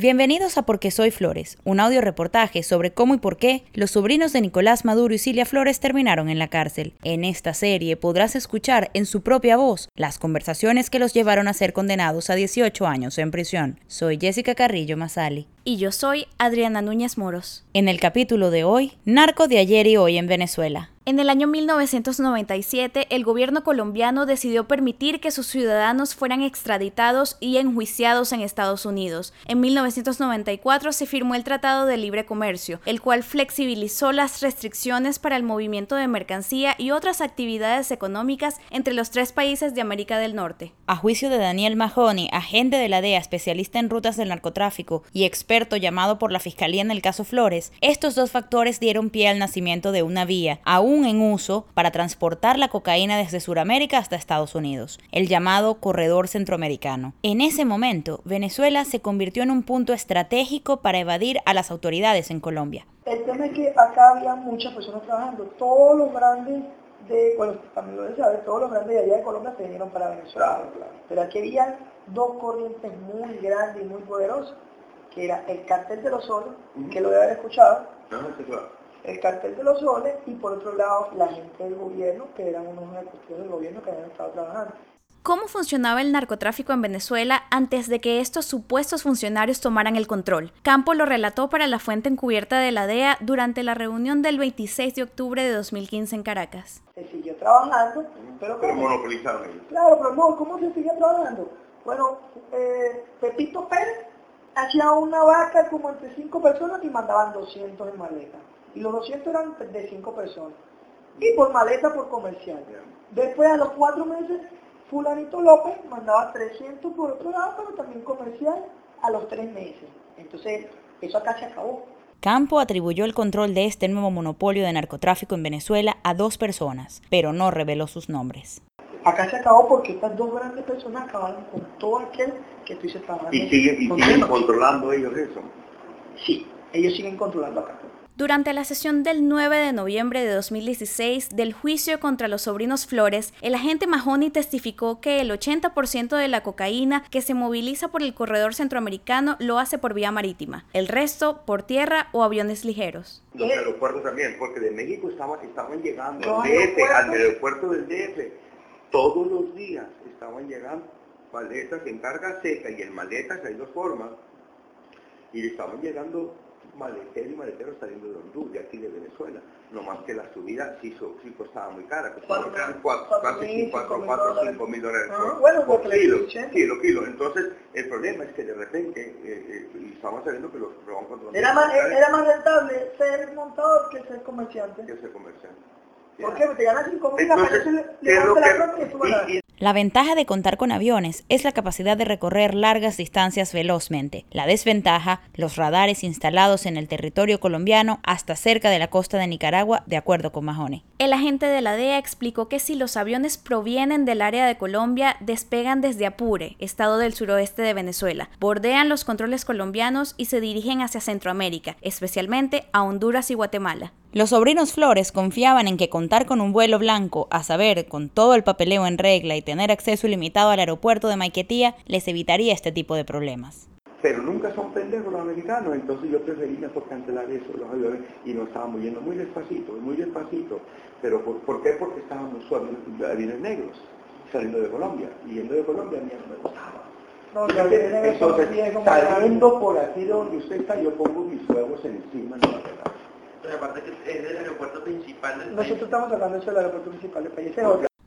Bienvenidos a Porque Soy Flores, un audio reportaje sobre cómo y por qué los sobrinos de Nicolás Maduro y Cilia Flores terminaron en la cárcel. En esta serie podrás escuchar en su propia voz las conversaciones que los llevaron a ser condenados a 18 años en prisión. Soy Jessica Carrillo Masali. Y yo soy Adriana Núñez Moros. En el capítulo de hoy, Narco de ayer y hoy en Venezuela. En el año 1997, el gobierno colombiano decidió permitir que sus ciudadanos fueran extraditados y enjuiciados en Estados Unidos. En 1994 se firmó el Tratado de Libre Comercio, el cual flexibilizó las restricciones para el movimiento de mercancía y otras actividades económicas entre los tres países de América del Norte. A juicio de Daniel Mahoney, agente de la DEA especialista en rutas del narcotráfico y experto llamado por la Fiscalía en el caso Flores, estos dos factores dieron pie al nacimiento de una vía, aún en uso para transportar la cocaína desde Sudamérica hasta Estados Unidos, el llamado Corredor Centroamericano. En ese momento, Venezuela se convirtió en un punto estratégico para evadir a las autoridades en Colombia. El tema es que acá había muchas personas trabajando, todos los grandes de, bueno, también lo sabe, todos los grandes de allá de Colombia se vinieron para Venezuela. Pero aquí había dos corrientes muy grandes y muy poderosas, que era el cartel de los soles, que lo debe haber escuchado, el cartel de los soles y por otro lado la gente del gobierno, que eran unos ejecutivos del gobierno que habían estado trabajando. ¿Cómo funcionaba el narcotráfico en Venezuela antes de que estos supuestos funcionarios tomaran el control? Campo lo relató para la fuente encubierta de la DEA durante la reunión del 26 de octubre de 2015 en Caracas. Se siguió trabajando, pero... Pero monopolizaron ellos. Claro, pero no, ¿cómo se sigue trabajando? Bueno, eh, Pepito Pérez hacía una vaca como entre cinco personas y mandaban 200 en maleta. Y los 200 eran de cinco personas. Y por maleta, por comercial. Después, a los cuatro meses, Fulanito López mandaba 300 por otro lado, pero también comercial a los tres meses. Entonces, eso acá se acabó. Campo atribuyó el control de este nuevo monopolio de narcotráfico en Venezuela a dos personas, pero no reveló sus nombres. Acá se acabó porque estas dos grandes personas acabaron con todo aquel que estuviese trabajando. ¿Y siguen, y siguen controlando ellos eso? Sí, ellos siguen controlando acá. Durante la sesión del 9 de noviembre de 2016 del juicio contra los sobrinos Flores, el agente Mahoney testificó que el 80% de la cocaína que se moviliza por el corredor centroamericano lo hace por vía marítima, el resto por tierra o aviones ligeros. Los aeropuertos también, porque de México estaban, estaban llegando al DF, al aeropuerto del DF. Todos los días estaban llegando maletas en carga seca y en maletas hay dos formas. Y estaban llegando maleteros y maleteros saliendo de Honduras, de aquí de Venezuela. No más que la subida sí, sí costaba muy cara, costaba cuatro, cuatro casi mil, cuatro, cinco mil cuatro, dólares. Ah, por, bueno, por kilo, kilo, kilo. Entonces, el problema es que de repente, eh, eh, y estamos sabiendo que los roban contra Era más, era más rentable ser montador que ser comerciante. que ser comerciante. ¿Por qué? Te ganas 5 mil, Entonces, aparece, ¿qué es le lo levanta la La ventaja de contar con aviones es la capacidad de recorrer largas distancias velozmente. La desventaja, los radares instalados en el territorio colombiano hasta cerca de la costa de Nicaragua, de acuerdo con Mahoney. El agente de la DEA explicó que si los aviones provienen del área de Colombia, despegan desde Apure, estado del suroeste de Venezuela, bordean los controles colombianos y se dirigen hacia Centroamérica, especialmente a Honduras y Guatemala. Los sobrinos Flores confiaban en que contar con un vuelo blanco, a saber, con todo el papeleo en regla y tener acceso ilimitado al aeropuerto de Maiquetía, les evitaría este tipo de problemas. pero nunca son pendejos los americanos, entonces yo preferí mejor cancelar eso, los aviones, y nos estábamos yendo muy despacito, muy despacito. Pero ¿por, por qué? Porque estábamos aviones negros, saliendo de Colombia, y yendo de Colombia a mí no me gustaba. No, ya viene eso, Entonces, como saliendo por aquí de donde usted está, yo pongo mis huevos encima, no aparte que es el aeropuerto principal del país. Nosotros estamos hablando de eso del aeropuerto principal del país.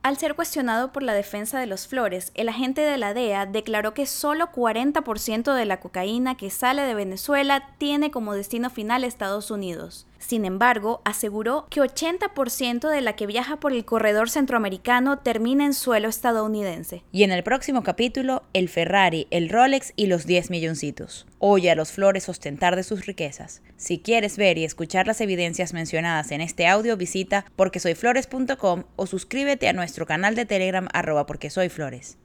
Al ser cuestionado por la defensa de los Flores, el agente de la DEA declaró que solo 40% de la cocaína que sale de Venezuela tiene como destino final Estados Unidos. Sin embargo, aseguró que 80% de la que viaja por el corredor centroamericano termina en suelo estadounidense. Y en el próximo capítulo, el Ferrari, el Rolex y los 10 milloncitos. Oye a los Flores ostentar de sus riquezas. Si quieres ver y escuchar las evidencias mencionadas en este audio, visita porquesoyflores.com o suscríbete a nuestro canal de Telegram arroba porque soy Flores.